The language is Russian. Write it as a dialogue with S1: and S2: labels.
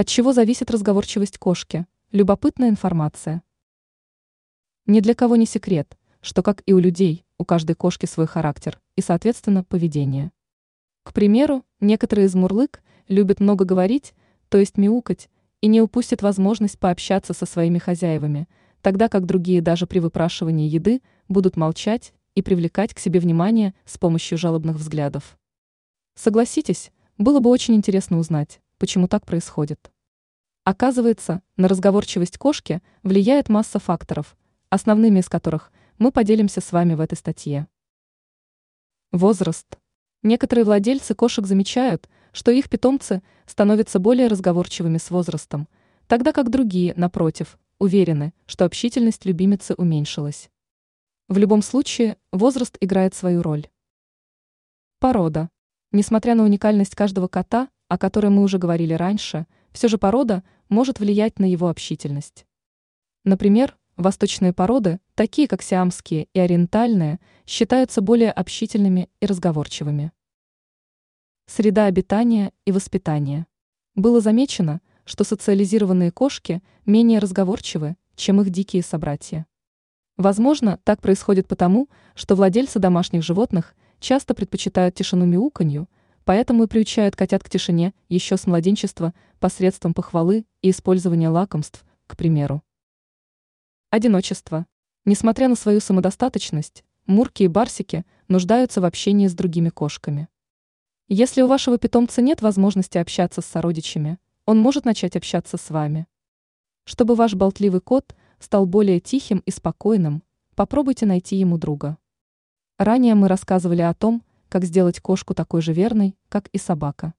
S1: От чего зависит разговорчивость кошки? Любопытная информация. Ни для кого не секрет, что, как и у людей, у каждой кошки свой характер и, соответственно, поведение. К примеру, некоторые из мурлык любят много говорить, то есть мяукать, и не упустят возможность пообщаться со своими хозяевами, тогда как другие даже при выпрашивании еды будут молчать и привлекать к себе внимание с помощью жалобных взглядов. Согласитесь, было бы очень интересно узнать, почему так происходит. Оказывается, на разговорчивость кошки влияет масса факторов, основными из которых мы поделимся с вами в этой статье. Возраст. Некоторые владельцы кошек замечают, что их питомцы становятся более разговорчивыми с возрастом, тогда как другие, напротив, уверены, что общительность любимицы уменьшилась. В любом случае, возраст играет свою роль. Порода. Несмотря на уникальность каждого кота, о которой мы уже говорили раньше, все же порода может влиять на его общительность. Например, восточные породы, такие как сиамские и ориентальные, считаются более общительными и разговорчивыми. Среда обитания и воспитания. Было замечено, что социализированные кошки менее разговорчивы, чем их дикие собратья. Возможно, так происходит потому, что владельцы домашних животных часто предпочитают тишину мяуканью, поэтому и приучают котят к тишине еще с младенчества посредством похвалы и использования лакомств, к примеру. Одиночество. Несмотря на свою самодостаточность, мурки и барсики нуждаются в общении с другими кошками. Если у вашего питомца нет возможности общаться с сородичами, он может начать общаться с вами. Чтобы ваш болтливый кот стал более тихим и спокойным, попробуйте найти ему друга. Ранее мы рассказывали о том, как сделать кошку такой же верной, как и собака.